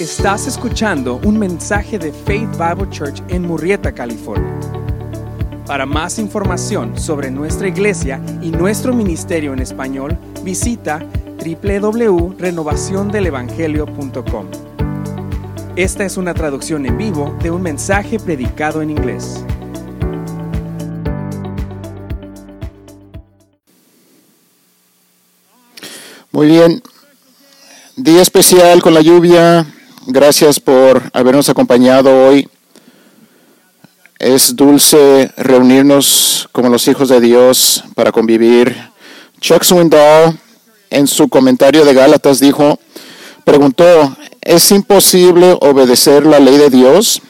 Estás escuchando un mensaje de Faith Bible Church en Murrieta, California. Para más información sobre nuestra iglesia y nuestro ministerio en español, visita www.renovaciondelevangelio.com. Esta es una traducción en vivo de un mensaje predicado en inglés. Muy bien. Día especial con la lluvia. Gracias por habernos acompañado hoy. Es dulce reunirnos como los hijos de Dios para convivir. Chuck Swindoll en su comentario de Gálatas dijo, preguntó, ¿es imposible obedecer la ley de Dios?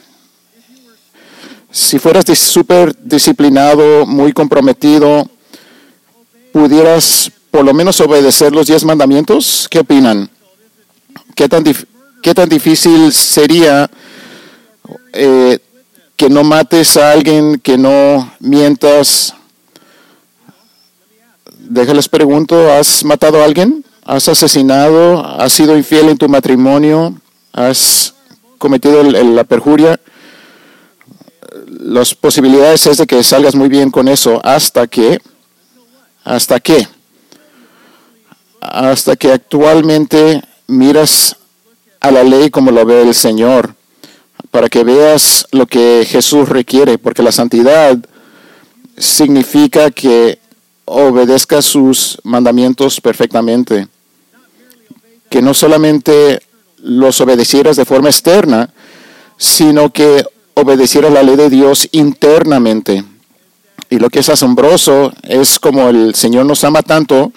Si fueras súper disciplinado, muy comprometido, ¿pudieras por lo menos obedecer los diez mandamientos? ¿Qué opinan? ¿Qué tan, qué tan difícil sería eh, que no mates a alguien, que no mientas? Déjales pregunto, ¿has matado a alguien? ¿Has asesinado? ¿Has sido infiel en tu matrimonio? ¿Has cometido la perjuria? Las posibilidades es de que salgas muy bien con eso hasta que, hasta que, hasta que actualmente miras a la ley como lo ve el Señor, para que veas lo que Jesús requiere, porque la santidad significa que obedezca sus mandamientos perfectamente, que no solamente los obedecieras de forma externa, sino que obedeciera la ley de Dios internamente. Y lo que es asombroso es como el Señor nos ama tanto,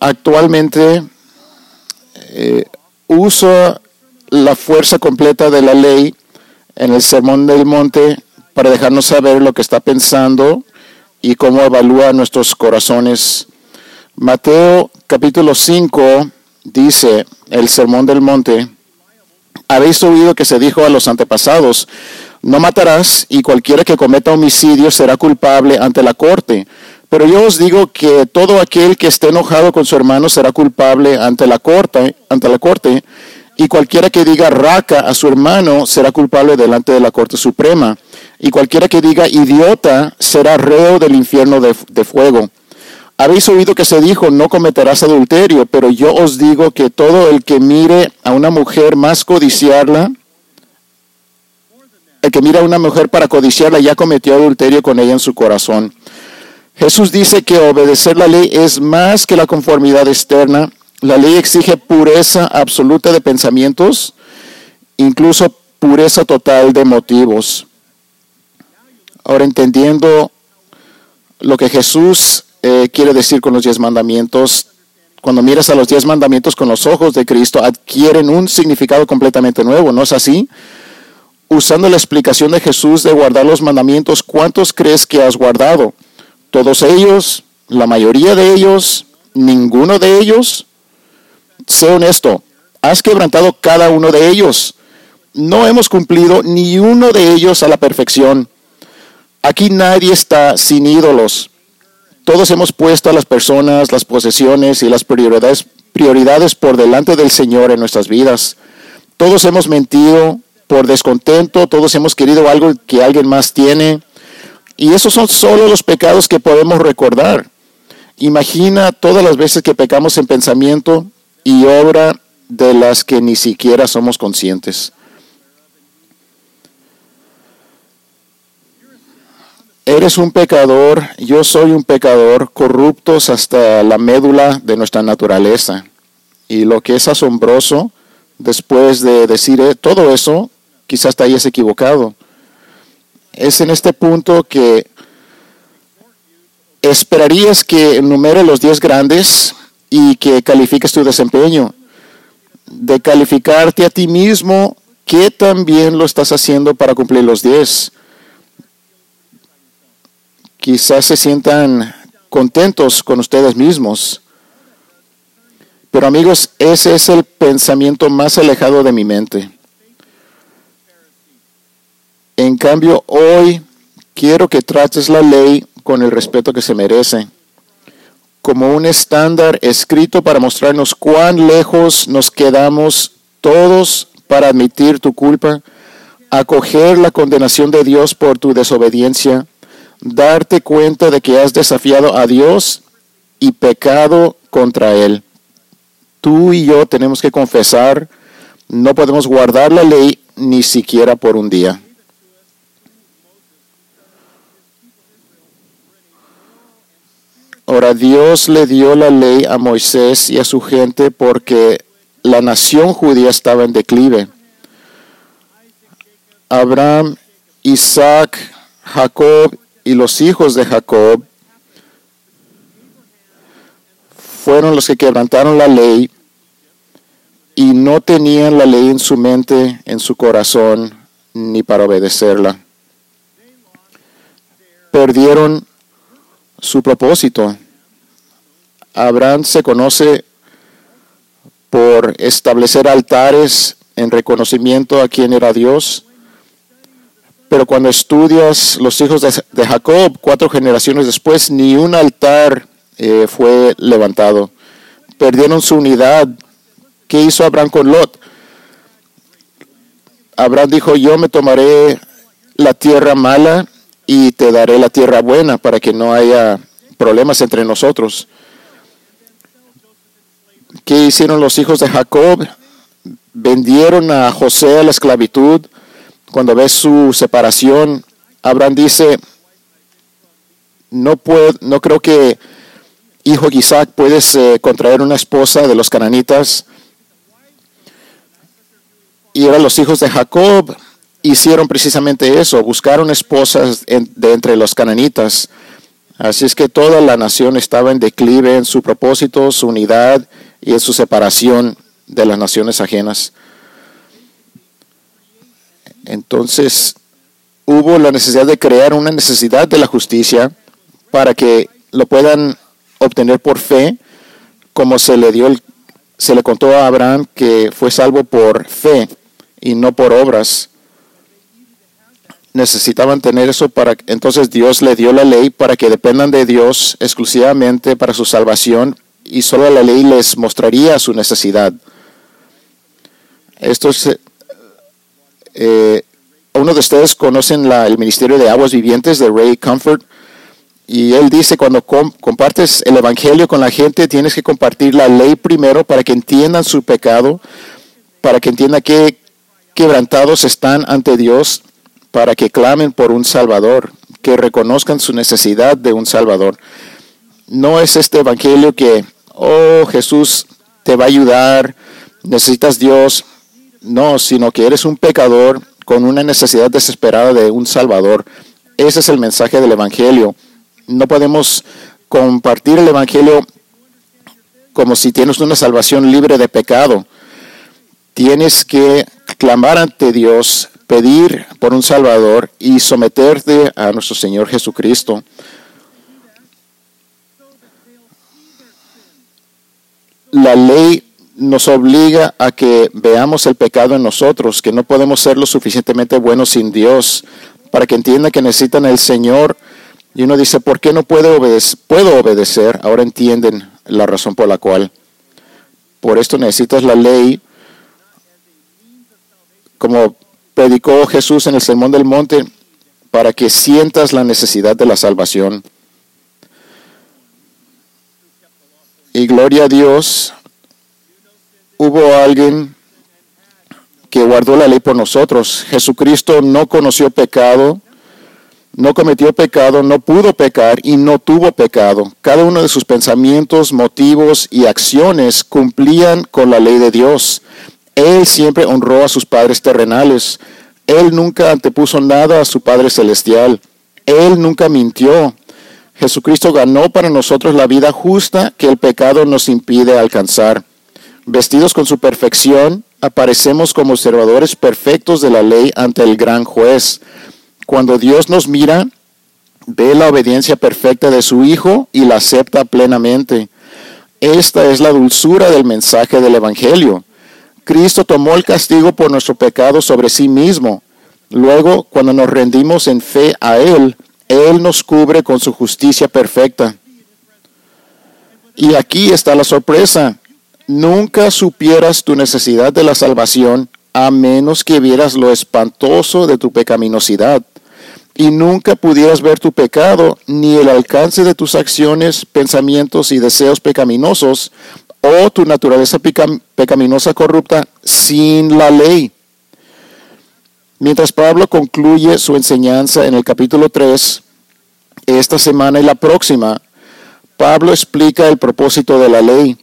actualmente eh, usa la fuerza completa de la ley en el Sermón del Monte para dejarnos saber lo que está pensando y cómo evalúa nuestros corazones. Mateo capítulo 5 dice, el Sermón del Monte, habéis oído que se dijo a los antepasados, no matarás y cualquiera que cometa homicidio será culpable ante la corte. Pero yo os digo que todo aquel que esté enojado con su hermano será culpable ante la corte, ante la corte, y cualquiera que diga raca a su hermano será culpable delante de la Corte Suprema, y cualquiera que diga idiota será reo del infierno de, fuego. Habéis oído que se dijo, no cometerás adulterio, pero yo os digo que todo el que mire a una mujer más codiciarla, el que mira a una mujer para codiciarla ya cometió adulterio con ella en su corazón. Jesús dice que obedecer la ley es más que la conformidad externa. La ley exige pureza absoluta de pensamientos, incluso pureza total de motivos. Ahora entendiendo lo que Jesús eh, quiere decir con los diez mandamientos, cuando miras a los diez mandamientos con los ojos de Cristo, adquieren un significado completamente nuevo, ¿no es así? Usando la explicación de Jesús de guardar los mandamientos, ¿cuántos crees que has guardado? Todos ellos, la mayoría de ellos, ninguno de ellos. Sé honesto, has quebrantado cada uno de ellos. No hemos cumplido ni uno de ellos a la perfección. Aquí nadie está sin ídolos. Todos hemos puesto a las personas, las posesiones y las prioridades, prioridades por delante del Señor en nuestras vidas. Todos hemos mentido por descontento, todos hemos querido algo que alguien más tiene. Y esos son solo los pecados que podemos recordar. Imagina todas las veces que pecamos en pensamiento y obra de las que ni siquiera somos conscientes. Eres un pecador, yo soy un pecador, corruptos hasta la médula de nuestra naturaleza. Y lo que es asombroso, después de decir eh, todo eso, quizás te hayas equivocado es en este punto que esperarías que enumere los 10 grandes y que califiques tu desempeño. De calificarte a ti mismo, que también lo estás haciendo para cumplir los 10. Quizás se sientan contentos con ustedes mismos. Pero amigos, ese es el pensamiento más alejado de mi mente. En cambio, hoy quiero que trates la ley con el respeto que se merece, como un estándar escrito para mostrarnos cuán lejos nos quedamos todos para admitir tu culpa, acoger la condenación de Dios por tu desobediencia, darte cuenta de que has desafiado a Dios y pecado contra Él. Tú y yo tenemos que confesar, no podemos guardar la ley ni siquiera por un día. Ahora Dios le dio la ley a Moisés y a su gente porque la nación judía estaba en declive. Abraham, Isaac, Jacob y los hijos de Jacob fueron los que quebrantaron la ley y no tenían la ley en su mente, en su corazón, ni para obedecerla. Perdieron su propósito. Abraham se conoce por establecer altares en reconocimiento a quién era Dios. Pero cuando estudias los hijos de, Jacob, cuatro generaciones después, ni un altar eh, fue levantado. Perdieron su unidad. ¿Qué hizo Abraham con Lot? Abraham dijo, yo me tomaré la tierra mala y te daré la tierra buena para que no haya problemas entre nosotros. ¿Qué hicieron los hijos de Jacob? Vendieron a José a la esclavitud. Cuando ves su separación, Abraham dice, no, puedo, no creo que hijo Isaac puedes eh, contraer una esposa de los cananitas. Y eran los hijos de Jacob hicieron precisamente eso, buscaron esposas de entre los cananitas. Así es que toda la nación estaba en declive en su propósito, su unidad y en su separación de las naciones ajenas. Entonces hubo la necesidad de crear una necesidad de la justicia para que lo puedan obtener por fe, como se le dio se le contó a Abraham que fue salvo por fe y no por obras necesitaban tener eso para entonces Dios le dio la ley para que dependan de Dios exclusivamente para su salvación y solo la ley les mostraría su necesidad. Esto es, eh, uno de ustedes conocen la, el ministerio de aguas vivientes de Ray Comfort y él dice cuando compartes el evangelio con la gente tienes que compartir la ley primero para que entiendan su pecado, para que entiendan qué quebrantados están ante Dios para que clamen por un Salvador, que reconozcan su necesidad de un Salvador. No es este Evangelio que, oh Jesús, te va a ayudar, necesitas Dios. No, sino que eres un pecador con una necesidad desesperada de un Salvador. Ese es el mensaje del Evangelio. No podemos compartir el Evangelio como si tienes una salvación libre de pecado. Tienes que clamar ante Dios, pedir por un Salvador y someterte a nuestro Señor Jesucristo. La ley nos obliga a que veamos el pecado en nosotros, que no podemos ser lo suficientemente buenos sin Dios, para que entiendan que necesitan el Señor. Y uno dice, ¿por qué no puedo obedecer? Puedo obedecer. Ahora entienden la razón por la cual. Por esto necesitas la ley como predicó Jesús en el Sermón del Monte para que sientas la necesidad de la salvación. Y gloria a Dios, hubo alguien que guardó la ley por nosotros. Jesucristo no conoció pecado, no cometió pecado, no pudo pecar y no tuvo pecado. Cada uno de sus pensamientos, motivos y acciones cumplían con la ley de Dios. Él siempre honró a sus padres terrenales. Él nunca antepuso nada a su Padre Celestial. Él nunca mintió. Jesucristo ganó para nosotros la vida justa que el pecado nos impide alcanzar. Vestidos con su perfección, aparecemos como observadores perfectos de la ley ante el gran juez. Cuando Dios nos mira, ve la obediencia perfecta de su Hijo y la acepta plenamente. Esta es la dulzura del mensaje del Evangelio. Cristo tomó el castigo por nuestro pecado sobre sí mismo. Luego, cuando nos rendimos en fe a Él, Él nos cubre con su justicia perfecta. Y aquí está la sorpresa. Nunca supieras tu necesidad de la salvación a menos que vieras lo espantoso de tu pecaminosidad y nunca pudieras ver tu pecado ni el alcance de tus acciones, pensamientos y deseos pecaminosos o tu naturaleza pecaminosa corrupta sin la ley. Mientras Pablo concluye su enseñanza en el capítulo 3, esta semana y la próxima, Pablo explica el propósito de la ley.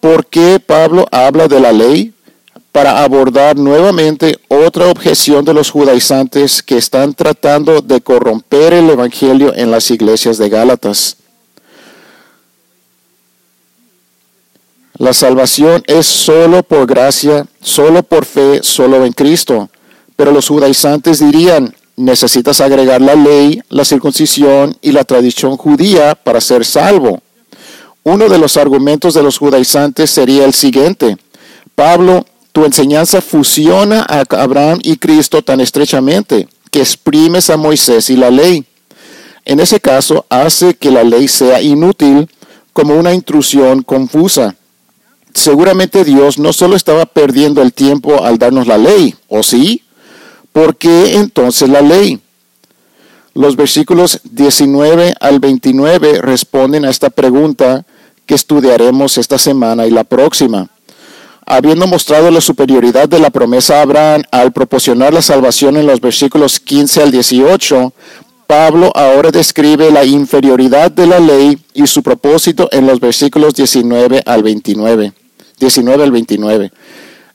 ¿Por qué Pablo habla de la ley? para abordar nuevamente otra objeción de los judaizantes que están tratando de corromper el Evangelio en las iglesias de Gálatas. La salvación es solo por gracia, solo por fe, solo en Cristo. Pero los judaizantes dirían, necesitas agregar la ley, la circuncisión y la tradición judía para ser salvo. Uno de los argumentos de los judaizantes sería el siguiente. Pablo tu enseñanza fusiona a Abraham y Cristo tan estrechamente que exprimes a Moisés y la ley. En ese caso, hace que la ley sea inútil como una intrusión confusa. Seguramente Dios no solo estaba perdiendo el tiempo al darnos la ley, ¿o sí? ¿Por qué entonces la ley? Los versículos 19 al 29 responden a esta pregunta que estudiaremos esta semana y la próxima habiendo mostrado la superioridad de la promesa a Abraham al proporcionar la salvación en los versículos 15 al 18, Pablo ahora describe la inferioridad de la ley y su propósito en los versículos 19 al 29. 19 al 29.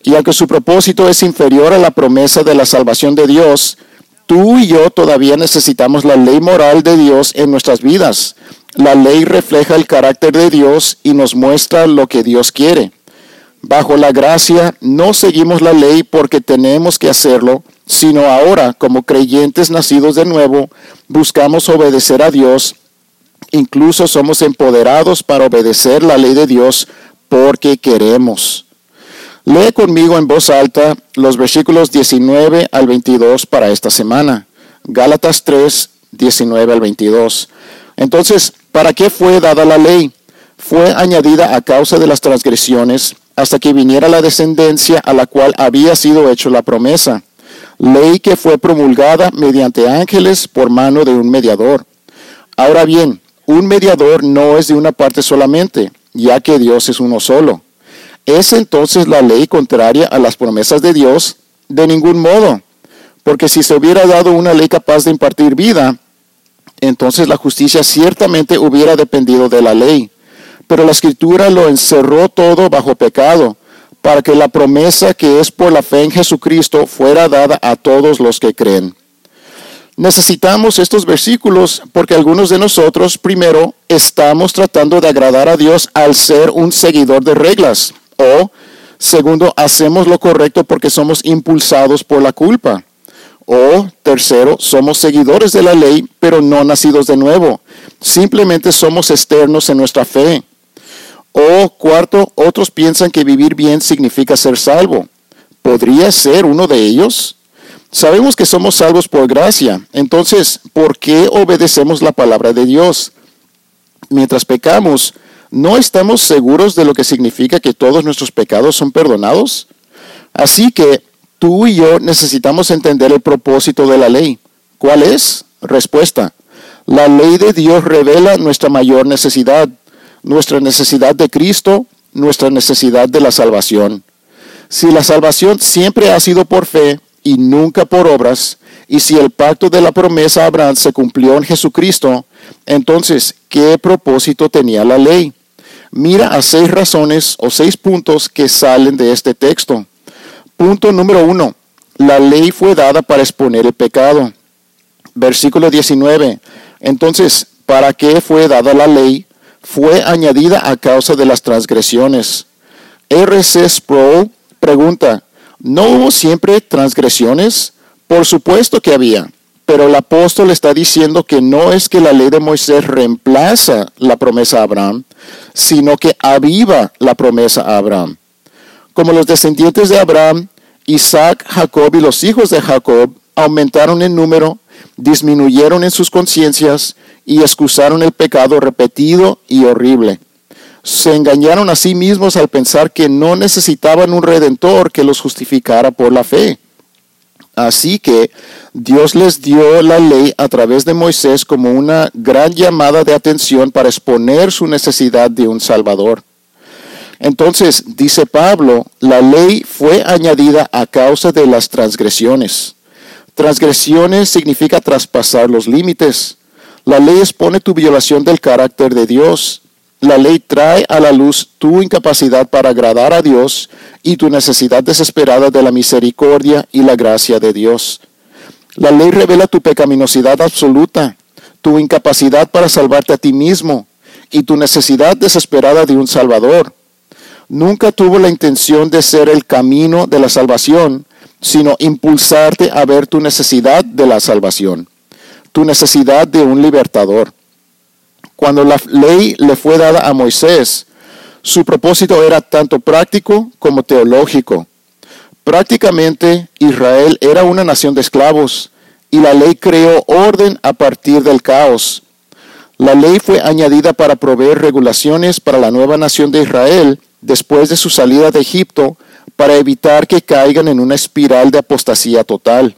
Y aunque su propósito es inferior a la promesa de la salvación de Dios, tú y yo todavía necesitamos la ley moral de Dios en nuestras vidas. La ley refleja el carácter de Dios y nos muestra lo que Dios quiere. Bajo la gracia no seguimos la ley porque tenemos que hacerlo, sino ahora, como creyentes nacidos de nuevo, buscamos obedecer a Dios. Incluso somos empoderados para obedecer la ley de Dios porque queremos. Lee conmigo en voz alta los versículos 19 al 22 para esta semana. Gálatas 3, 19 al 22. Entonces, ¿para qué fue dada la ley? Fue añadida a causa de las transgresiones hasta que viniera la descendencia a la cual había sido hecho la promesa, ley que fue promulgada mediante ángeles por mano de un mediador. Ahora bien, un mediador no es de una parte solamente, ya que Dios es uno solo. ¿Es entonces la ley contraria a las promesas de Dios? De ningún modo, porque si se hubiera dado una ley capaz de impartir vida, entonces la justicia ciertamente hubiera dependido de la ley pero la escritura lo encerró todo bajo pecado, para que la promesa que es por la fe en Jesucristo fuera dada a todos los que creen. Necesitamos estos versículos porque algunos de nosotros, primero, estamos tratando de agradar a Dios al ser un seguidor de reglas, o, segundo, hacemos lo correcto porque somos impulsados por la culpa. O tercero, somos seguidores de la ley, pero no nacidos de nuevo. Simplemente somos externos en nuestra fe. O cuarto, otros piensan que vivir bien significa ser salvo. ¿Podría ser uno de ellos? Sabemos que somos salvos por gracia. Entonces, ¿por qué obedecemos la palabra de Dios? Mientras pecamos, ¿no estamos seguros de lo que significa que todos nuestros pecados son perdonados? Así que tú y yo necesitamos entender el propósito de la ley. ¿Cuál es? Respuesta. La ley de Dios revela nuestra mayor necesidad nuestra necesidad de Cristo, nuestra necesidad de la salvación. Si la salvación siempre ha sido por fe y nunca por obras, y si el pacto de la promesa a Abraham se cumplió en Jesucristo, entonces, ¿qué propósito tenía la ley? Mira a seis razones o seis puntos que salen de este texto. Punto número uno, la ley fue dada para exponer el pecado. Versículo 19. Entonces, ¿para qué fue dada la ley? fue añadida a causa de las transgresiones. R.C. Sproul pregunta, ¿no hubo siempre transgresiones? Por supuesto que había, pero el apóstol está diciendo que no es que la ley de Moisés reemplaza la promesa a Abraham, sino que aviva la promesa a Abraham. Como los descendientes de Abraham, Isaac, Jacob y los hijos de Jacob aumentaron en número, disminuyeron en sus conciencias y excusaron el pecado repetido y horrible. Se engañaron a sí mismos al pensar que no necesitaban un redentor que los justificara por la fe. Así que Dios les dio la ley a través de Moisés como una gran llamada de atención para exponer su necesidad de un Salvador. Entonces, dice Pablo, la ley fue añadida a causa de las transgresiones. Transgresiones significa traspasar los límites. La ley expone tu violación del carácter de Dios. La ley trae a la luz tu incapacidad para agradar a Dios y tu necesidad desesperada de la misericordia y la gracia de Dios. La ley revela tu pecaminosidad absoluta, tu incapacidad para salvarte a ti mismo y tu necesidad desesperada de un Salvador nunca tuvo la intención de ser el camino de la salvación, sino impulsarte a ver tu necesidad de la salvación, tu necesidad de un libertador. Cuando la ley le fue dada a Moisés, su propósito era tanto práctico como teológico. Prácticamente Israel era una nación de esclavos y la ley creó orden a partir del caos. La ley fue añadida para proveer regulaciones para la nueva nación de Israel después de su salida de Egipto para evitar que caigan en una espiral de apostasía total.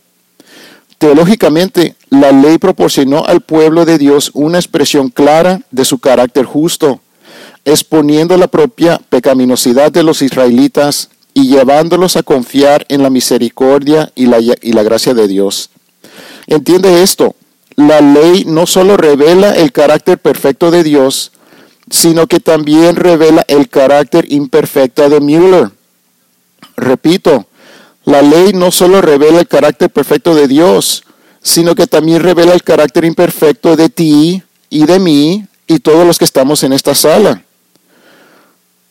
Teológicamente, la ley proporcionó al pueblo de Dios una expresión clara de su carácter justo, exponiendo la propia pecaminosidad de los israelitas y llevándolos a confiar en la misericordia y la, y la gracia de Dios. Entiende esto, la ley no solo revela el carácter perfecto de Dios, sino que también revela el carácter imperfecto de Müller. Repito, la ley no solo revela el carácter perfecto de Dios, sino que también revela el carácter imperfecto de ti y de mí y todos los que estamos en esta sala.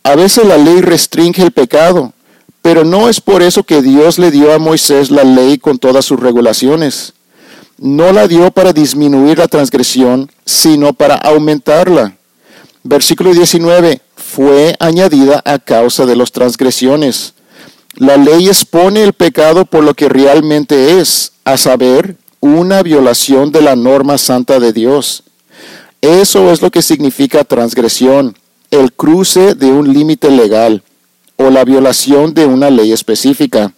A veces la ley restringe el pecado, pero no es por eso que Dios le dio a Moisés la ley con todas sus regulaciones. No la dio para disminuir la transgresión, sino para aumentarla. Versículo 19, fue añadida a causa de las transgresiones. La ley expone el pecado por lo que realmente es, a saber, una violación de la norma santa de Dios. Eso es lo que significa transgresión, el cruce de un límite legal o la violación de una ley específica.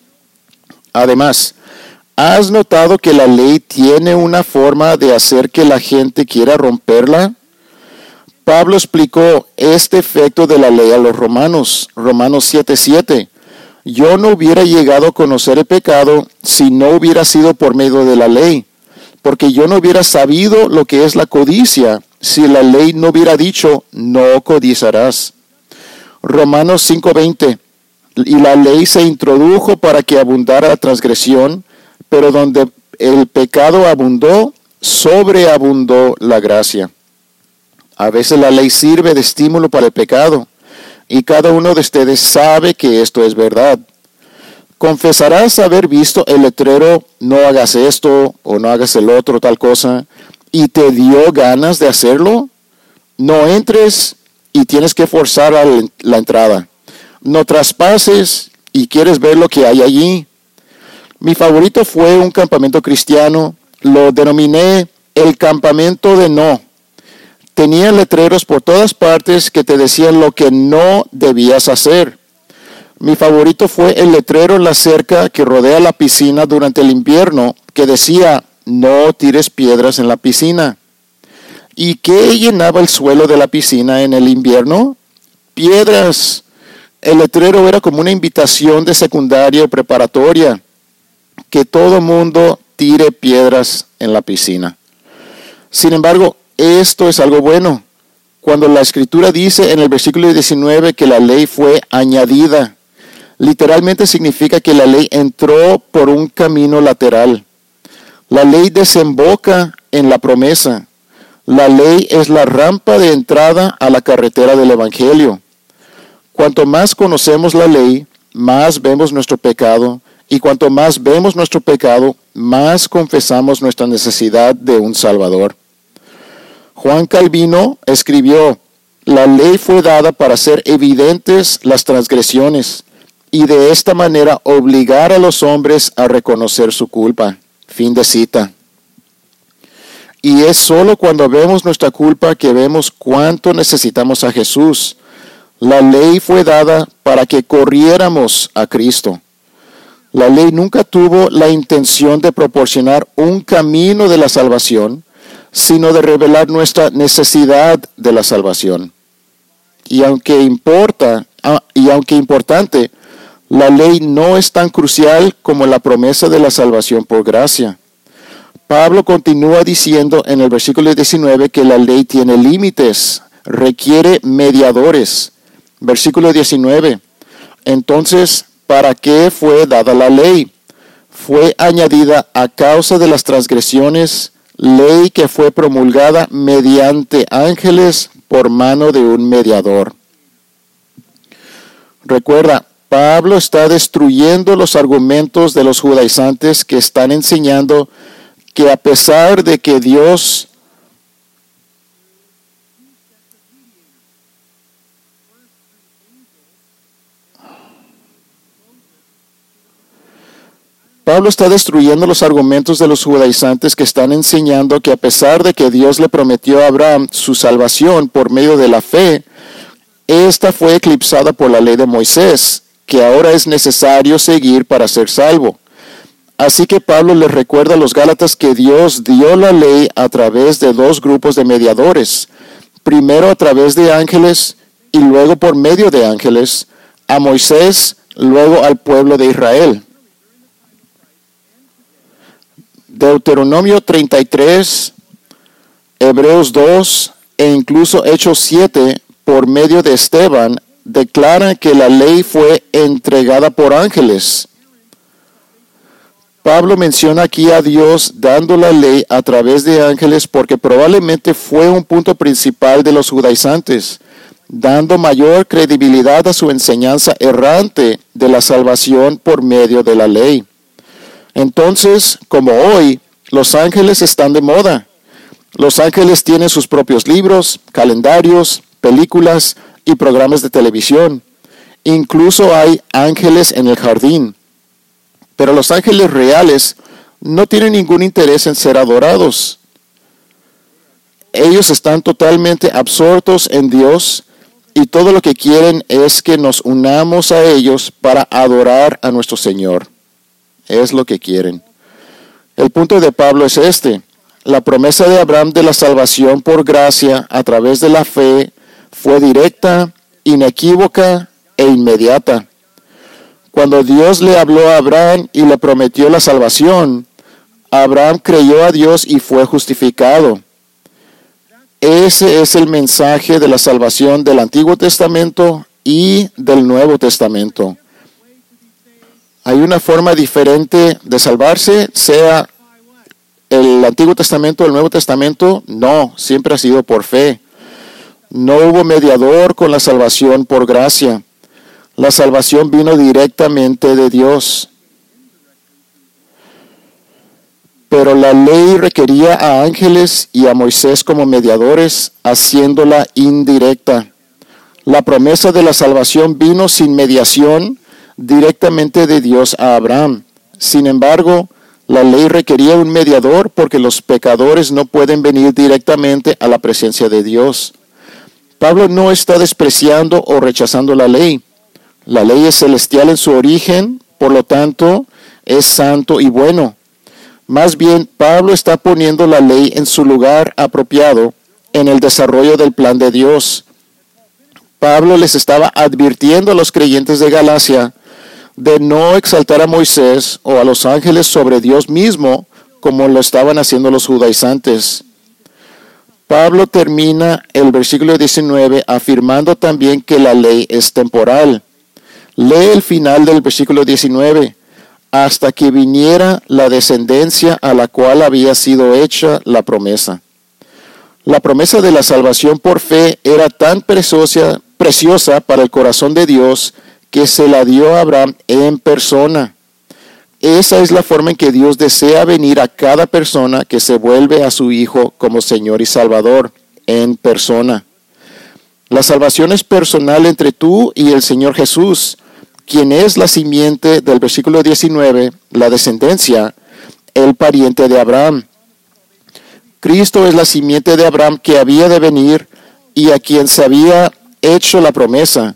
Además, ¿has notado que la ley tiene una forma de hacer que la gente quiera romperla? Pablo explicó este efecto de la ley a los romanos, Romanos 7:7. Yo no hubiera llegado a conocer el pecado si no hubiera sido por medio de la ley, porque yo no hubiera sabido lo que es la codicia si la ley no hubiera dicho, no codiciarás. Romanos 5:20. Y la ley se introdujo para que abundara la transgresión, pero donde el pecado abundó, sobreabundó la gracia. A veces la ley sirve de estímulo para el pecado y cada uno de ustedes sabe que esto es verdad. Confesarás haber visto el letrero no hagas esto o no hagas el otro tal cosa y te dio ganas de hacerlo. No entres y tienes que forzar la entrada. No traspases y quieres ver lo que hay allí. Mi favorito fue un campamento cristiano. Lo denominé el campamento de no tenían letreros por todas partes que te decían lo que no debías hacer. Mi favorito fue el letrero en la cerca que rodea la piscina durante el invierno que decía no tires piedras en la piscina. ¿Y qué llenaba el suelo de la piscina en el invierno? Piedras. El letrero era como una invitación de secundaria o preparatoria, que todo mundo tire piedras en la piscina. Sin embargo, esto es algo bueno. Cuando la escritura dice en el versículo 19 que la ley fue añadida, literalmente significa que la ley entró por un camino lateral. La ley desemboca en la promesa. La ley es la rampa de entrada a la carretera del Evangelio. Cuanto más conocemos la ley, más vemos nuestro pecado, y cuanto más vemos nuestro pecado, más confesamos nuestra necesidad de un Salvador. Juan Calvino escribió, la ley fue dada para hacer evidentes las transgresiones y de esta manera obligar a los hombres a reconocer su culpa. Fin de cita. Y es solo cuando vemos nuestra culpa que vemos cuánto necesitamos a Jesús. La ley fue dada para que corriéramos a Cristo. La ley nunca tuvo la intención de proporcionar un camino de la salvación, sino de revelar nuestra necesidad de la salvación. Y aunque importa, ah, y aunque importante, la ley no es tan crucial como la promesa de la salvación por gracia. Pablo continúa diciendo en el versículo 19 que la ley tiene límites, requiere mediadores. Versículo 19. Entonces, ¿para qué fue dada la ley? Fue añadida a causa de las transgresiones, ley que fue promulgada mediante ángeles por mano de un mediador. Recuerda, Pablo está destruyendo los argumentos de los judaizantes que están enseñando que a pesar de que Dios Pablo está destruyendo los argumentos de los judaizantes que están enseñando que a pesar de que Dios le prometió a Abraham su salvación por medio de la fe, esta fue eclipsada por la ley de Moisés que ahora es necesario seguir para ser salvo. Así que Pablo les recuerda a los Gálatas que Dios dio la ley a través de dos grupos de mediadores, primero a través de ángeles y luego por medio de ángeles, a Moisés, luego al pueblo de Israel. Deuteronomio 33, Hebreos 2 e incluso Hechos 7 por medio de Esteban declara que la ley fue entregada por ángeles. Pablo menciona aquí a Dios dando la ley a través de ángeles porque probablemente fue un punto principal de los judaizantes, dando mayor credibilidad a su enseñanza errante de la salvación por medio de la ley. Entonces, como hoy, los ángeles están de moda. Los ángeles tienen sus propios libros, calendarios, películas, y programas de televisión. Incluso hay ángeles en el jardín. Pero los ángeles reales no tienen ningún interés en ser adorados. Ellos están totalmente absortos en Dios y todo lo que quieren es que nos unamos a ellos para adorar a nuestro Señor. Es lo que quieren. El punto de Pablo es este. La promesa de Abraham de la salvación por gracia a través de la fe fue directa, inequívoca e inmediata. Cuando Dios le habló a Abraham y le prometió la salvación, Abraham creyó a Dios y fue justificado. Ese es el mensaje de la salvación del Antiguo Testamento y del Nuevo Testamento. Hay una forma diferente de salvarse, sea el Antiguo Testamento o el Nuevo Testamento. No, siempre ha sido por fe. No hubo mediador con la salvación por gracia. La salvación vino directamente de Dios. Pero la ley requería a ángeles y a Moisés como mediadores, haciéndola indirecta. La promesa de la salvación vino sin mediación directamente de Dios a Abraham. Sin embargo, la ley requería un mediador porque los pecadores no pueden venir directamente a la presencia de Dios. Pablo no está despreciando o rechazando la ley. La ley es celestial en su origen, por lo tanto, es santo y bueno. Más bien, Pablo está poniendo la ley en su lugar apropiado en el desarrollo del plan de Dios. Pablo les estaba advirtiendo a los creyentes de Galacia de no exaltar a Moisés o a los ángeles sobre Dios mismo como lo estaban haciendo los judaizantes. Pablo termina el versículo 19 afirmando también que la ley es temporal. Lee el final del versículo 19. Hasta que viniera la descendencia a la cual había sido hecha la promesa. La promesa de la salvación por fe era tan preciosa, preciosa para el corazón de Dios que se la dio a Abraham en persona. Esa es la forma en que Dios desea venir a cada persona que se vuelve a su Hijo como Señor y Salvador en persona. La salvación es personal entre tú y el Señor Jesús, quien es la simiente del versículo 19, la descendencia, el pariente de Abraham. Cristo es la simiente de Abraham que había de venir y a quien se había hecho la promesa.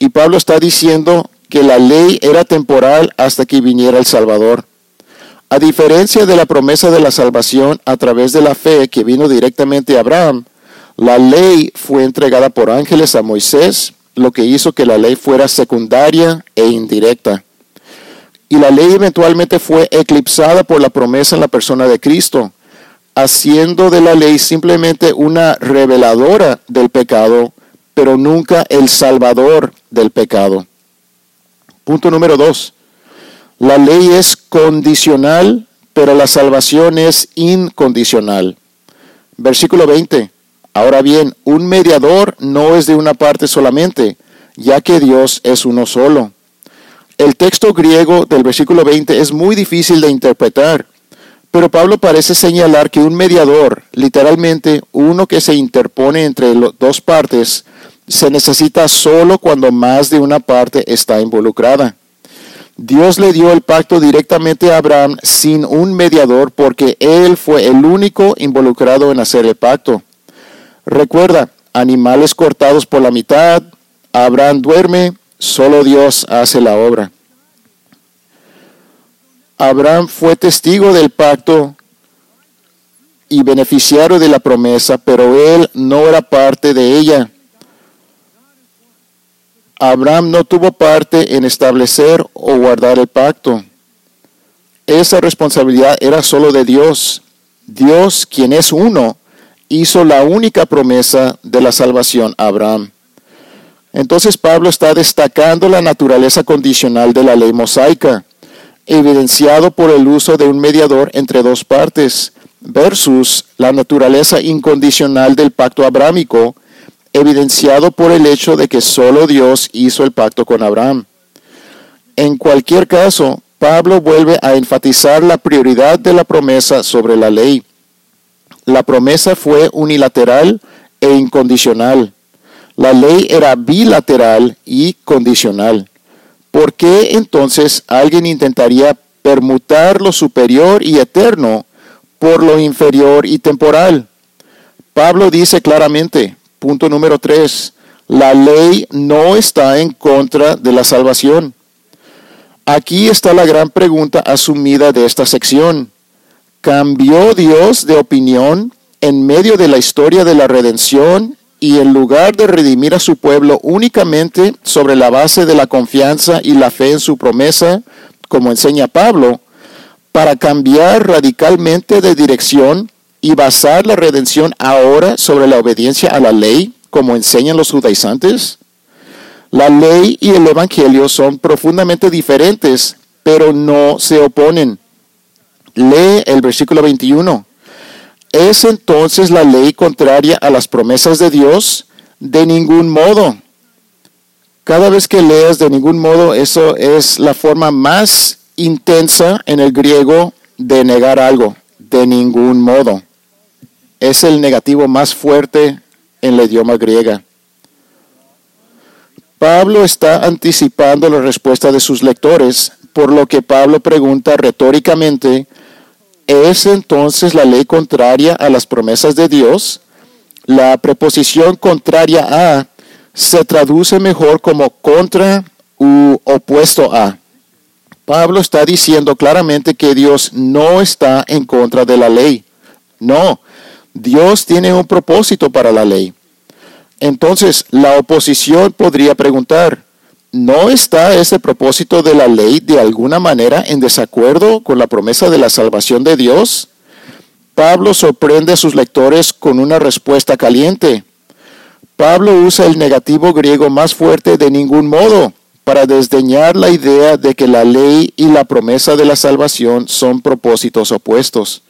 Y Pablo está diciendo que la ley era temporal hasta que viniera el Salvador. A diferencia de la promesa de la salvación a través de la fe que vino directamente a Abraham, la ley fue entregada por ángeles a Moisés, lo que hizo que la ley fuera secundaria e indirecta. Y la ley eventualmente fue eclipsada por la promesa en la persona de Cristo, haciendo de la ley simplemente una reveladora del pecado, pero nunca el salvador del pecado. Punto número dos. La ley es condicional, pero la salvación es incondicional. Versículo 20. Ahora bien, un mediador no es de una parte solamente, ya que Dios es uno solo. El texto griego del versículo 20 es muy difícil de interpretar, pero Pablo parece señalar que un mediador, literalmente uno que se interpone entre dos partes, se necesita solo cuando más de una parte está involucrada. Dios le dio el pacto directamente a Abraham sin un mediador porque él fue el único involucrado en hacer el pacto. Recuerda, animales cortados por la mitad, Abraham duerme, solo Dios hace la obra. Abraham fue testigo del pacto y beneficiario de la promesa, pero él no era parte de ella. Abraham no tuvo parte en establecer o guardar el pacto. Esa responsabilidad era solo de Dios. Dios, quien es uno, hizo la única promesa de la salvación a Abraham. Entonces Pablo está destacando la naturaleza condicional de la ley mosaica, evidenciado por el uso de un mediador entre dos partes, versus la naturaleza incondicional del pacto abrámico, evidenciado por el hecho de que solo Dios hizo el pacto con Abraham. En cualquier caso, Pablo vuelve a enfatizar la prioridad de la promesa sobre la ley. La promesa fue unilateral e incondicional. La ley era bilateral y condicional. ¿Por qué entonces alguien intentaría permutar lo superior y eterno por lo inferior y temporal? Pablo dice claramente, punto número tres, la ley no está en contra de la salvación. Aquí está la gran pregunta asumida de esta sección. ¿Cambió Dios de opinión en medio de la historia de la redención y en lugar de redimir a su pueblo únicamente sobre la base de la confianza y la fe en su promesa, como enseña Pablo, para cambiar radicalmente de dirección y basar la redención ahora sobre la obediencia a la ley, como enseñan los judaizantes? La ley y el Evangelio son profundamente diferentes, pero no se oponen. Lee el versículo 21. ¿Es entonces la ley contraria a las promesas de Dios? De ningún modo. Cada vez que leas de ningún modo, eso es la forma más intensa en el griego de negar algo. De ningún modo. Es el negativo más fuerte en el idioma griega. Pablo está anticipando la respuesta de sus lectores, por lo que Pablo pregunta retóricamente, ¿Es entonces la ley contraria a las promesas de Dios? La preposición contraria a se traduce mejor como contra u opuesto a. Pablo está diciendo claramente que Dios no está en contra de la ley. No, Dios tiene un propósito para la ley. Entonces, la oposición podría preguntar, ¿No está ese propósito de la ley de alguna manera en desacuerdo con la promesa de la salvación de Dios? Pablo sorprende a sus lectores con una respuesta caliente. Pablo usa el negativo griego más fuerte de ningún modo para desdeñar la idea de que la ley y la promesa de la salvación son propósitos opuestos,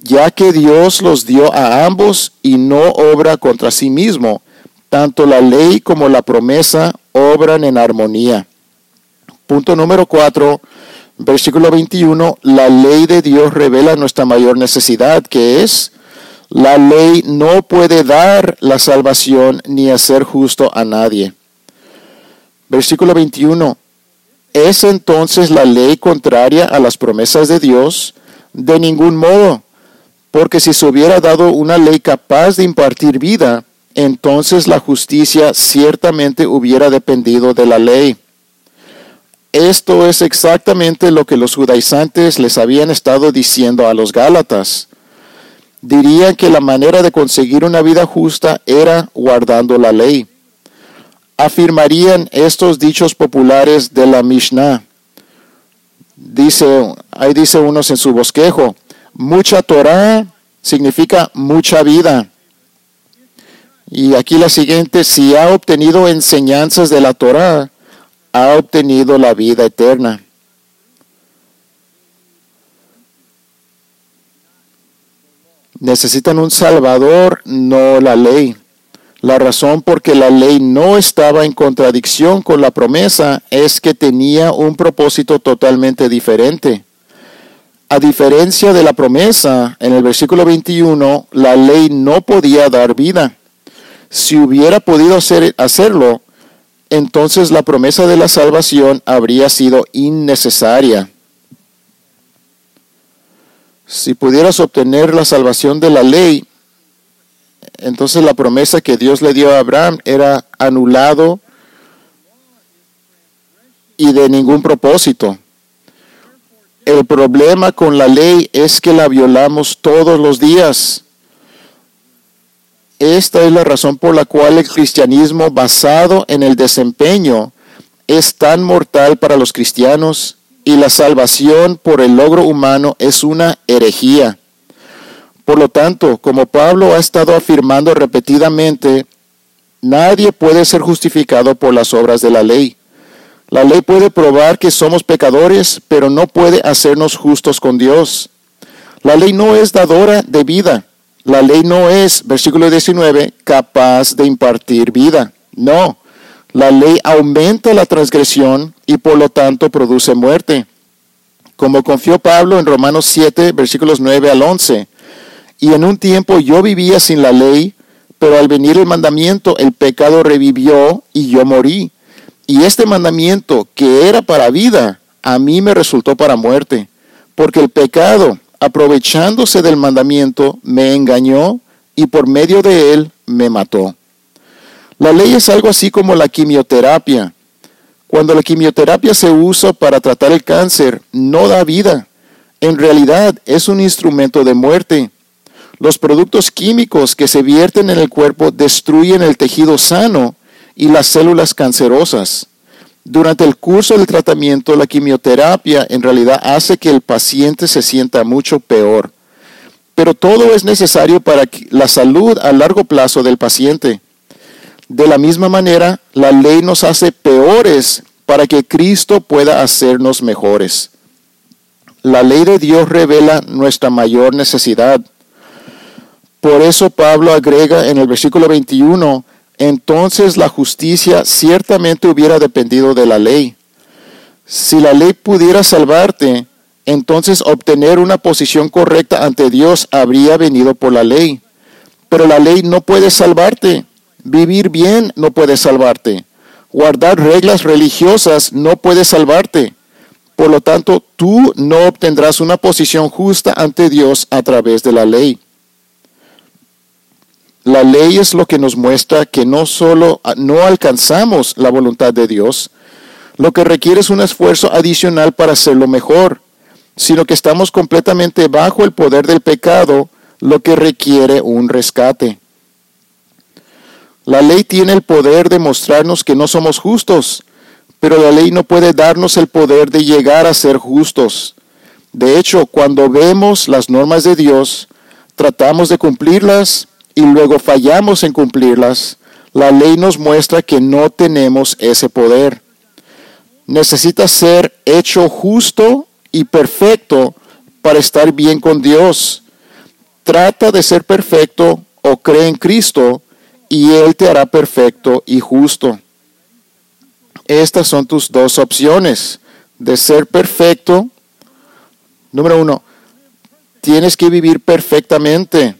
ya que Dios los dio a ambos y no obra contra sí mismo. Tanto la ley como la promesa obran en armonía. Punto número 4, versículo 21, la ley de Dios revela nuestra mayor necesidad, que es, la ley no puede dar la salvación ni hacer justo a nadie. Versículo 21, ¿es entonces la ley contraria a las promesas de Dios? De ningún modo, porque si se hubiera dado una ley capaz de impartir vida, entonces la justicia ciertamente hubiera dependido de la ley. Esto es exactamente lo que los judaizantes les habían estado diciendo a los Gálatas. Dirían que la manera de conseguir una vida justa era guardando la ley. Afirmarían estos dichos populares de la Mishnah. Dice, ahí dice unos en su bosquejo, mucha Torah significa mucha vida. Y aquí la siguiente, si ha obtenido enseñanzas de la Torah, ha obtenido la vida eterna. Necesitan un Salvador, no la ley. La razón por que la ley no estaba en contradicción con la promesa es que tenía un propósito totalmente diferente. A diferencia de la promesa, en el versículo 21, la ley no podía dar vida. Si hubiera podido hacer, hacerlo, entonces la promesa de la salvación habría sido innecesaria. Si pudieras obtener la salvación de la ley, entonces la promesa que Dios le dio a Abraham era anulado y de ningún propósito. El problema con la ley es que la violamos todos los días. Esta es la razón por la cual el cristianismo basado en el desempeño es tan mortal para los cristianos y la salvación por el logro humano es una herejía. Por lo tanto, como Pablo ha estado afirmando repetidamente, nadie puede ser justificado por las obras de la ley. La ley puede probar que somos pecadores, pero no puede hacernos justos con Dios. La ley no es dadora de vida. La ley no es, versículo 19, capaz de impartir vida. No, la ley aumenta la transgresión y por lo tanto produce muerte. Como confió Pablo en Romanos 7, versículos 9 al 11. Y en un tiempo yo vivía sin la ley, pero al venir el mandamiento el pecado revivió y yo morí. Y este mandamiento que era para vida, a mí me resultó para muerte, porque el pecado, aprovechándose del mandamiento, me engañó y por medio de él me mató. La ley es algo así como la quimioterapia. Cuando la quimioterapia se usa para tratar el cáncer, no da vida. En realidad es un instrumento de muerte. Los productos químicos que se vierten en el cuerpo destruyen el tejido sano y las células cancerosas. Durante el curso del tratamiento, la quimioterapia en realidad hace que el paciente se sienta mucho peor. Pero todo es necesario para la salud a largo plazo del paciente. De la misma manera, la ley nos hace peores para que Cristo pueda hacernos mejores. La ley de Dios revela nuestra mayor necesidad. Por eso Pablo agrega en el versículo 21, entonces la justicia ciertamente hubiera dependido de la ley. Si la ley pudiera salvarte, entonces obtener una posición correcta ante Dios habría venido por la ley. Pero la ley no puede salvarte. Vivir bien no puede salvarte. Guardar reglas religiosas no puede salvarte. Por lo tanto, tú no obtendrás una posición justa ante Dios a través de la ley. La ley es lo que nos muestra que no solo ah, no alcanzamos la voluntad de Dios, lo que requiere es un esfuerzo adicional para hacerlo mejor, sino que estamos completamente bajo el poder del pecado, lo que requiere un rescate. La ley tiene el poder de mostrarnos que no somos justos, pero la ley no puede darnos el poder de llegar a ser justos. De hecho, cuando vemos las normas de Dios, tratamos de cumplirlas, y luego fallamos en cumplirlas, la ley nos muestra que no tenemos ese poder. Necesita ser hecho justo y perfecto para estar bien con Dios. Trata de ser perfecto o cree en Cristo y Él te hará perfecto y justo. Estas son tus dos opciones de ser perfecto. Número uno, tienes que vivir perfectamente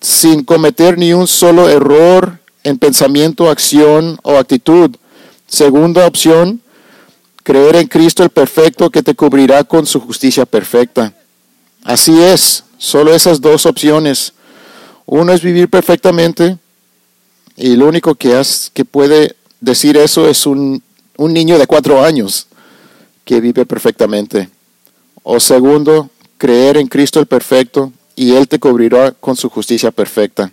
sin cometer ni un solo error en pensamiento, acción o actitud. Segunda opción, creer en Cristo el perfecto que te cubrirá con su justicia perfecta. Así es, solo esas dos opciones. Uno es vivir perfectamente, Y lo único que, que puede decir eso es un, un niño de cuatro años que vive perfectamente. O segundo, creer en Cristo el perfecto y Él te cubrirá con su justicia perfecta.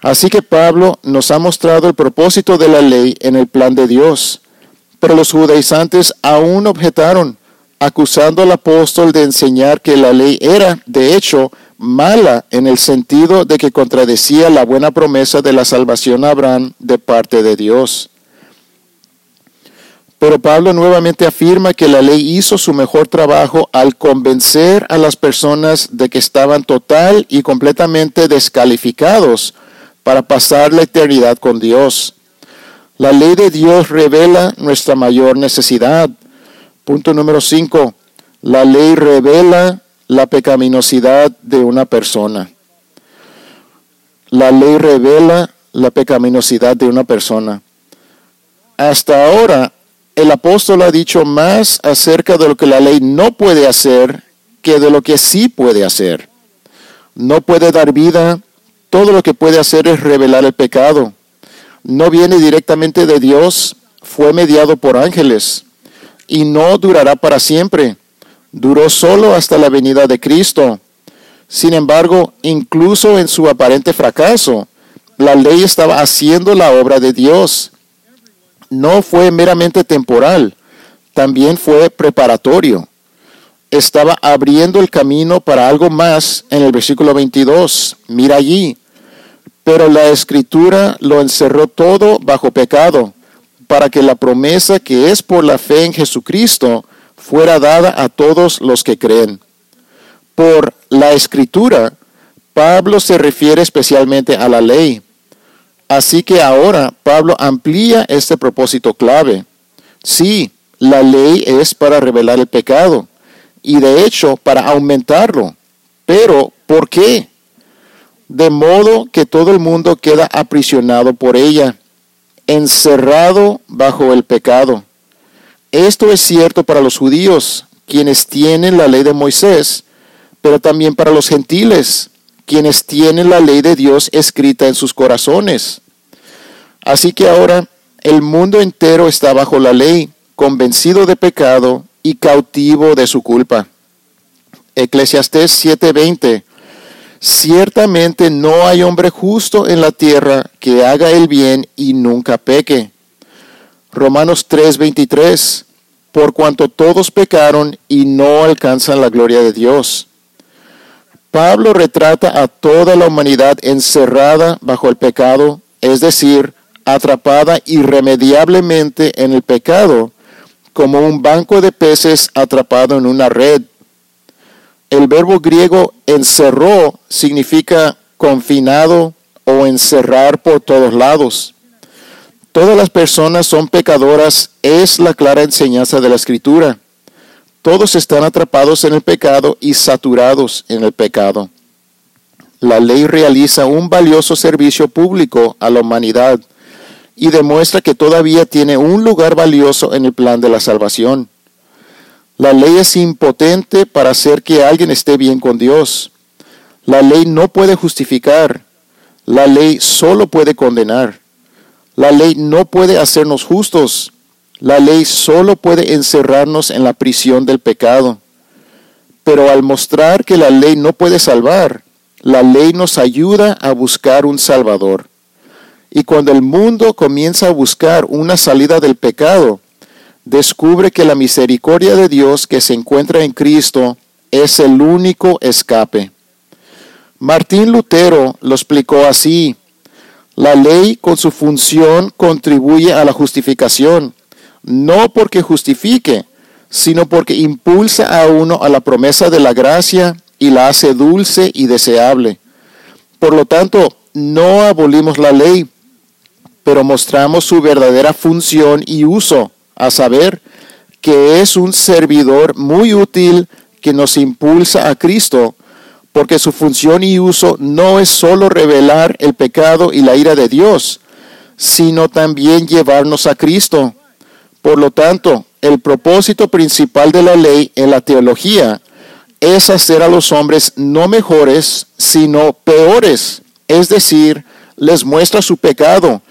Así que Pablo nos ha mostrado el propósito de la ley en el plan de Dios, pero los judaizantes aún objetaron, acusando al apóstol de enseñar que la ley era, de hecho, mala en el sentido de que contradecía la buena promesa de la salvación a Abraham de parte de Dios. Pero Pablo nuevamente afirma que la ley hizo su mejor trabajo al convencer a las personas de que estaban total y completamente descalificados para pasar la eternidad con Dios. La ley de Dios revela nuestra mayor necesidad. Punto número 5. La ley revela la pecaminosidad de una persona. La ley revela la pecaminosidad de una persona. Hasta ahora, el apóstol ha dicho más acerca de lo que la ley no puede hacer que de lo que sí puede hacer. No puede dar vida, todo lo que puede hacer es revelar el pecado. No viene directamente de Dios, fue mediado por ángeles y no durará para siempre duró solo hasta la venida de Cristo. Sin embargo, incluso en su aparente fracaso, la ley estaba haciendo la obra de Dios. No fue meramente temporal, también fue preparatorio. Estaba abriendo el camino para algo más en el versículo 22. Mira allí. Pero la escritura lo encerró todo bajo pecado, para que la promesa que es por la fe en Jesucristo fuera dada a todos los que creen. Por la escritura, Pablo se refiere especialmente a la ley. Así que ahora Pablo amplía este propósito clave. Sí, la ley es para revelar el pecado y de hecho para aumentarlo. Pero, ¿por qué? De modo que todo el mundo queda aprisionado por ella, encerrado bajo el pecado. Esto es cierto para los judíos, quienes tienen la ley de Moisés, pero también para los gentiles, quienes tienen la ley de Dios escrita en sus corazones. Así que ahora el mundo entero está bajo la ley, convencido de pecado y cautivo de su culpa. Eclesiastés 7:20 Ciertamente no hay hombre justo en la tierra que haga el bien y nunca peque. Romanos 3:23, por cuanto todos pecaron y no alcanzan la gloria de Dios. Pablo retrata a toda la humanidad encerrada bajo el pecado, es decir, atrapada irremediablemente en el pecado, como un banco de peces atrapado en una red. El verbo griego encerró significa confinado o encerrar por todos lados. Todas las personas son pecadoras es la clara enseñanza de la Escritura. Todos están atrapados en el pecado y saturados en el pecado. La ley realiza un valioso servicio público a la humanidad y demuestra que todavía tiene un lugar valioso en el plan de la salvación. La ley es impotente para hacer que alguien esté bien con Dios. La ley no puede justificar. La ley solo puede condenar. La ley no puede hacernos justos. La ley solo puede encerrarnos en la prisión del pecado. Pero al mostrar que la ley no puede salvar, la ley nos ayuda a buscar un Salvador. Y cuando el mundo comienza a buscar una salida del pecado, descubre que la misericordia de Dios que se encuentra en Cristo es el único escape. Martín Lutero lo explicó así. La ley con su función contribuye a la justificación, no porque justifique, sino porque impulsa a uno a la promesa de la gracia y la hace dulce y deseable. Por lo tanto, no abolimos la ley, pero mostramos su verdadera función y uso, a saber, que es un servidor muy útil que nos impulsa a Cristo porque su función y uso no es sólo revelar el pecado y la ira de Dios, sino también llevarnos a Cristo. Por lo tanto, el propósito principal de la ley en la teología es hacer a los hombres no mejores, sino peores, es decir, les muestra su pecado,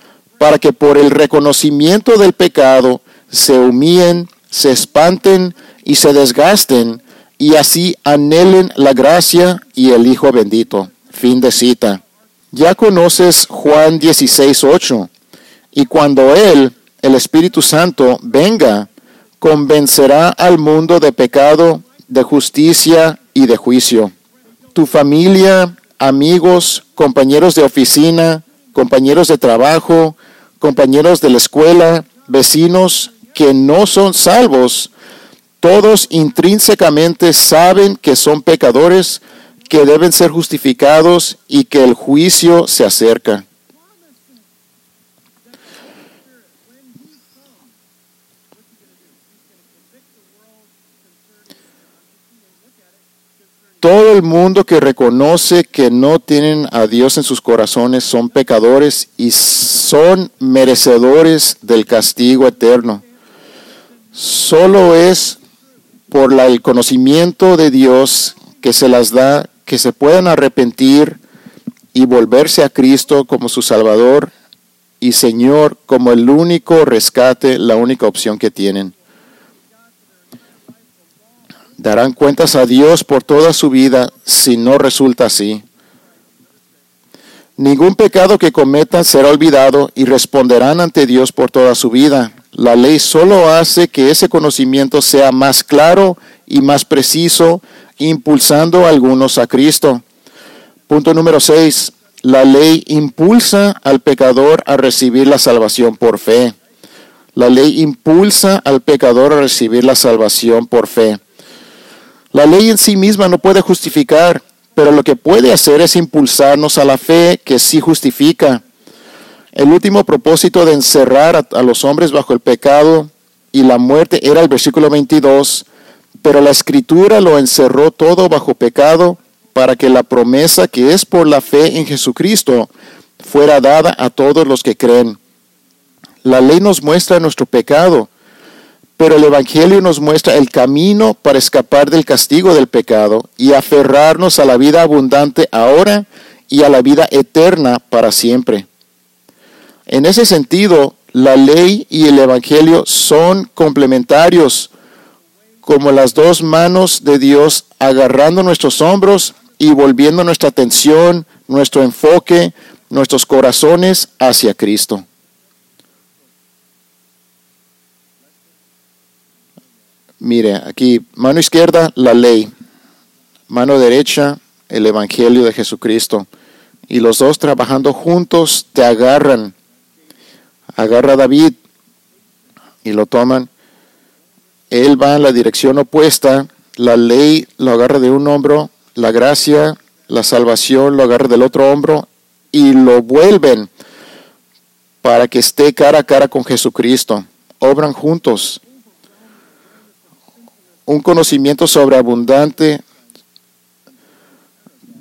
para que por el reconocimiento del pecado se humillen, se espanten y se desgasten, y así anhelen la gracia y el Hijo bendito. Fin de cita. Ya conoces Juan 16, 8. Y cuando Él, el Espíritu Santo, venga, convencerá al mundo de pecado, de justicia y de juicio. Tu familia, amigos, compañeros de oficina, compañeros de trabajo, compañeros de la escuela, vecinos que no son salvos, todos intrínsecamente saben que son pecadores, que deben ser justificados y que el juicio se acerca. Todo el mundo que reconoce que no tienen a Dios en sus corazones son pecadores y son merecedores del castigo eterno. Solo es por el conocimiento de Dios que se las da, que se puedan arrepentir y volverse a Cristo como su Salvador y Señor como el único rescate, la única opción que tienen darán cuentas a Dios por toda su vida si no resulta así. Ningún pecado que cometan será olvidado y responderán ante Dios por toda su vida. La ley solo hace que ese conocimiento sea más claro y más preciso, impulsando a algunos a Cristo. Punto número 6. La ley impulsa al pecador a recibir la salvación por fe. La ley impulsa al pecador a recibir la salvación por fe. La ley en sí misma no puede justificar, pero lo que puede hacer es impulsarnos a la fe que sí justifica. El último propósito de encerrar a, los hombres bajo el pecado y la muerte era el versículo 22, pero la escritura lo encerró todo bajo pecado para que la promesa que es por la fe en Jesucristo fuera dada a todos los que creen. La ley nos muestra nuestro pecado, pero el Evangelio nos muestra el camino para escapar del castigo del pecado y aferrarnos a la vida abundante ahora y a la vida eterna para siempre. En ese sentido, la ley y el Evangelio son complementarios, como las dos manos de Dios agarrando nuestros hombros y volviendo nuestra atención, nuestro enfoque, nuestros corazones hacia Cristo. Mire, aquí, mano izquierda, la ley. Mano derecha, el Evangelio de Jesucristo. Y los dos trabajando juntos te agarran. Agarra David y lo toman. Él va en la dirección opuesta. La ley lo agarra de un hombro. La gracia, la salvación lo agarra del otro hombro. Y lo vuelven para que esté cara a cara con Jesucristo. Obran juntos un conocimiento sobreabundante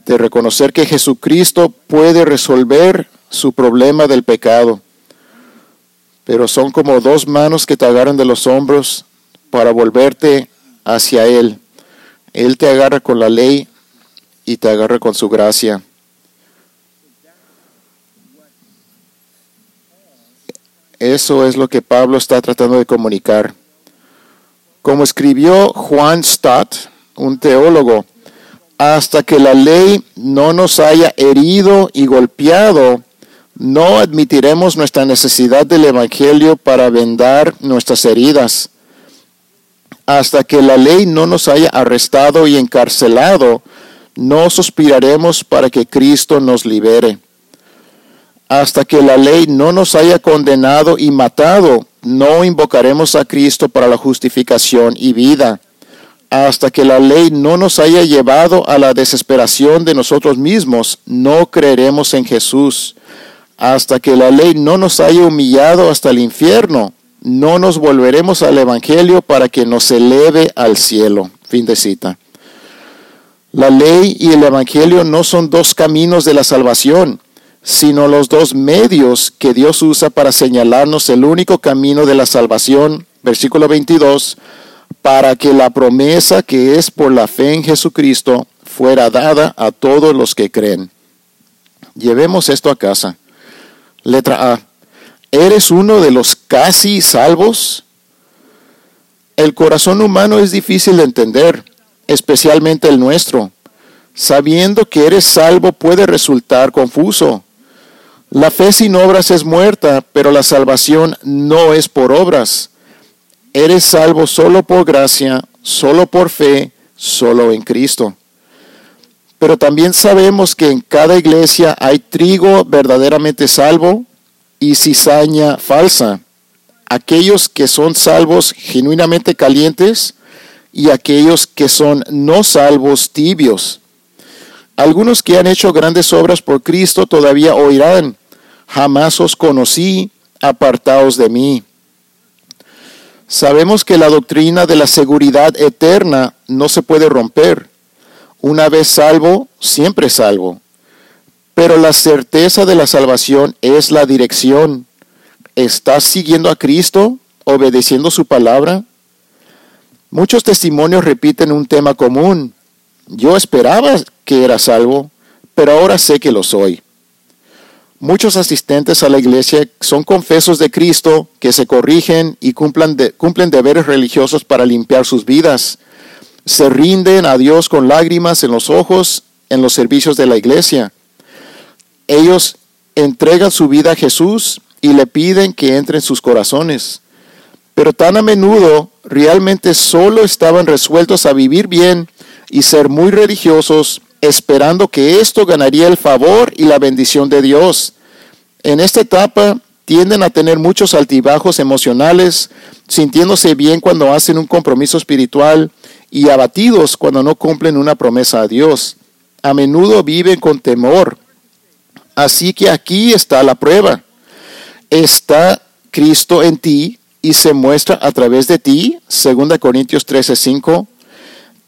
de reconocer que Jesucristo puede resolver su problema del pecado. Pero son como dos manos que te agarran de los hombros para volverte hacia Él. Él te agarra con la ley y te agarra con su gracia. Eso es lo que Pablo está tratando de comunicar. Como escribió Juan Stott, un teólogo, hasta que la ley no nos haya herido y golpeado, no admitiremos nuestra necesidad del Evangelio para vendar nuestras heridas. Hasta que la ley no nos haya arrestado y encarcelado, no suspiraremos para que Cristo nos libere. Hasta que la ley no nos haya condenado y matado, no invocaremos a Cristo para la justificación y vida, hasta que la ley no nos haya llevado a la desesperación de nosotros mismos, no creeremos en Jesús. Hasta que la ley no nos haya humillado hasta el infierno, no nos volveremos al Evangelio para que nos eleve al cielo. Fin de cita. La ley y el Evangelio no son dos caminos de la salvación sino los dos medios que Dios usa para señalarnos el único camino de la salvación, versículo 22, para que la promesa que es por la fe en Jesucristo fuera dada a todos los que creen. Llevemos esto a casa. Letra A. ¿Eres uno de los casi salvos? El corazón humano es difícil de entender, especialmente el nuestro. Sabiendo que eres salvo puede resultar confuso. La fe sin obras es muerta, pero la salvación no es por obras. Eres salvo solo por gracia, solo por fe, solo en Cristo. Pero también sabemos que en cada iglesia hay trigo verdaderamente salvo y cizaña falsa. Aquellos que son salvos genuinamente calientes y aquellos que son no salvos tibios. Algunos que han hecho grandes obras por Cristo todavía oirán, jamás os conocí, apartaos de mí. Sabemos que la doctrina de la seguridad eterna no se puede romper. Una vez salvo, siempre salvo. Pero la certeza de la salvación es la dirección. ¿Estás siguiendo a Cristo, obedeciendo su palabra? Muchos testimonios repiten un tema común. Yo esperaba que era salvo, pero ahora sé que lo soy. Muchos asistentes a la iglesia son confesos de Cristo que se corrigen y cumplen, deberes religiosos para limpiar sus vidas. Se rinden a Dios con lágrimas en los ojos en los servicios de la iglesia. Ellos entregan su vida a Jesús y le piden que entre en sus corazones. Pero tan a menudo realmente solo estaban resueltos a vivir bien y ser muy religiosos esperando que esto ganaría el favor y la bendición de Dios. En esta etapa tienden a tener muchos altibajos emocionales, sintiéndose bien cuando hacen un compromiso espiritual y abatidos cuando no cumplen una promesa a Dios. A menudo viven con temor. Así que aquí está la prueba. ¿Está Cristo en ti y se muestra a través de ti? 2 Corintios 13:5.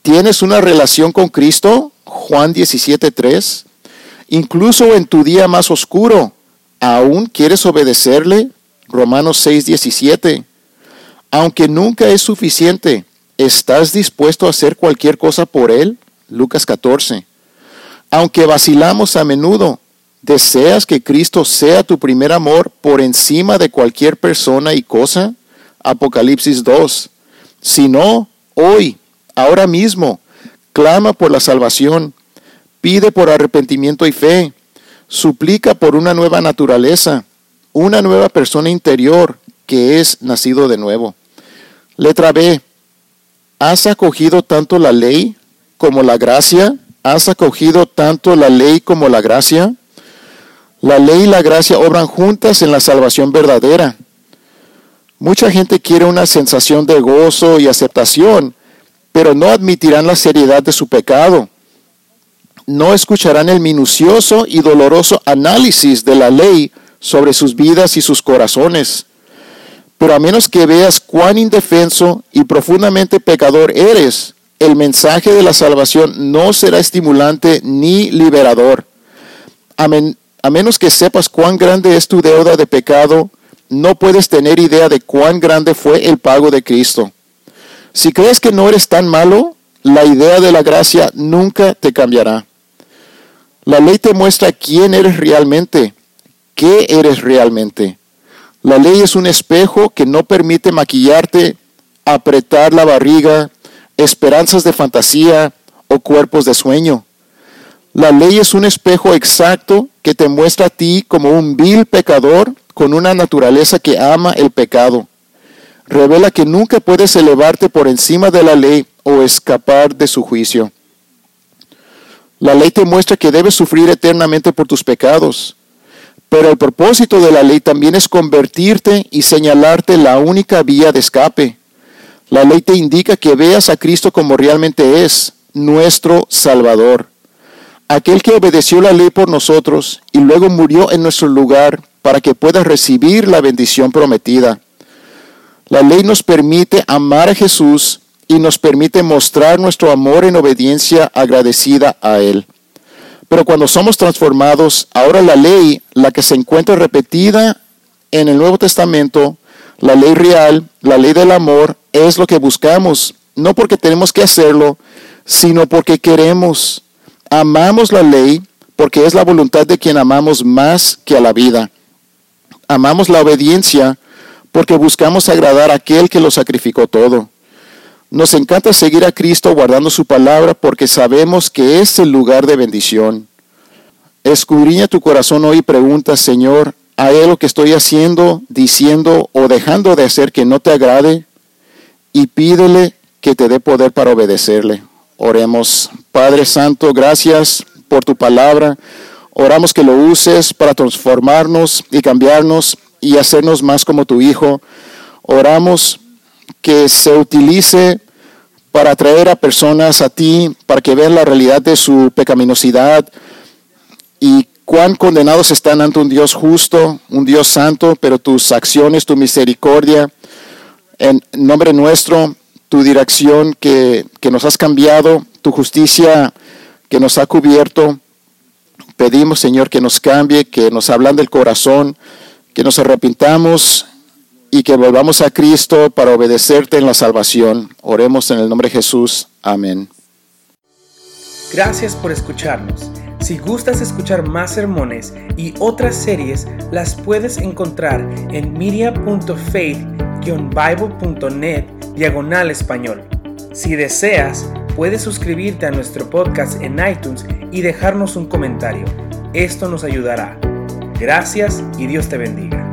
¿Tienes una relación con Cristo? Juan 17:3, incluso en tu día más oscuro, ¿aún quieres obedecerle? Romanos 6:17. Aunque nunca es suficiente, ¿estás dispuesto a hacer cualquier cosa por él? Lucas 14. Aunque vacilamos a menudo, ¿deseas que Cristo sea tu primer amor por encima de cualquier persona y cosa? Apocalipsis 2. Si no, hoy, ahora mismo, clama por la salvación, pide por arrepentimiento y fe, suplica por una nueva naturaleza, una nueva persona interior que es nacido de nuevo. Letra B. ¿Has acogido tanto la ley como la gracia? ¿Has acogido tanto la ley como la gracia? La ley y la gracia obran juntas en la salvación verdadera. Mucha gente quiere una sensación de gozo y aceptación, pero no admitirán la seriedad de su pecado. No escucharán el minucioso y doloroso análisis de la ley sobre sus vidas y sus corazones. Pero a menos que veas cuán indefenso y profundamente pecador eres, el mensaje de la salvación no será estimulante ni liberador. A, a, menos que sepas cuán grande es tu deuda de pecado, no puedes tener idea de cuán grande fue el pago de Cristo. Si crees que no eres tan malo, la idea de la gracia nunca te cambiará. La ley te muestra quién eres realmente, qué eres realmente. La ley es un espejo que no permite maquillarte, apretar la barriga, esperanzas de fantasía o cuerpos de sueño. La ley es un espejo exacto que te muestra a ti como un vil pecador con una naturaleza que ama el pecado revela que nunca puedes elevarte por encima de la ley o escapar de su juicio. La ley te muestra que debes sufrir eternamente por tus pecados, pero el propósito de la ley también es convertirte y señalarte la única vía de escape. La ley te indica que veas a Cristo como realmente es, nuestro Salvador, aquel que obedeció la ley por nosotros y luego murió en nuestro lugar para que puedas recibir la bendición prometida. La ley nos permite amar a Jesús y nos permite mostrar nuestro amor en obediencia agradecida a Él. Pero cuando somos transformados, ahora la ley, la que se encuentra repetida en el Nuevo Testamento, la ley real, la ley del amor, es lo que buscamos, no porque tenemos que hacerlo, sino porque queremos. Amamos la ley porque es la voluntad de quien amamos más que a la vida. amamos la obediencia porque buscamos agradar a aquel que lo sacrificó todo. Nos encanta seguir a Cristo guardando su palabra porque sabemos que es el lugar de bendición. Escudriña tu corazón hoy y pregunta, Señor, ¿hay algo que estoy haciendo, diciendo o dejando de hacer que no te agrade? Y pídele que te dé poder para obedecerle. Oremos. Padre Santo, gracias por tu palabra. Oramos que lo uses para transformarnos y cambiarnos y hacernos más como tu Hijo. Oramos que se utilice para atraer a personas a ti, para que vean la realidad de su pecaminosidad y cuán condenados están ante un Dios justo, un Dios santo, pero tus acciones, tu misericordia, en nombre nuestro, tu dirección que, nos has cambiado, tu justicia que nos ha cubierto. Pedimos, Señor, que nos cambie, que nos hablan del corazón, que nos arrepintamos y que volvamos a Cristo para obedecerte en la salvación. Oremos en el nombre de Jesús. Amén. Gracias por escucharnos. Si gustas escuchar más sermones y otras series, las puedes encontrar en media.faith-bible.net diagonal español. Si deseas, puedes suscribirte a nuestro podcast en iTunes y dejarnos un comentario. Esto nos ayudará. Gracias y Dios te bendiga.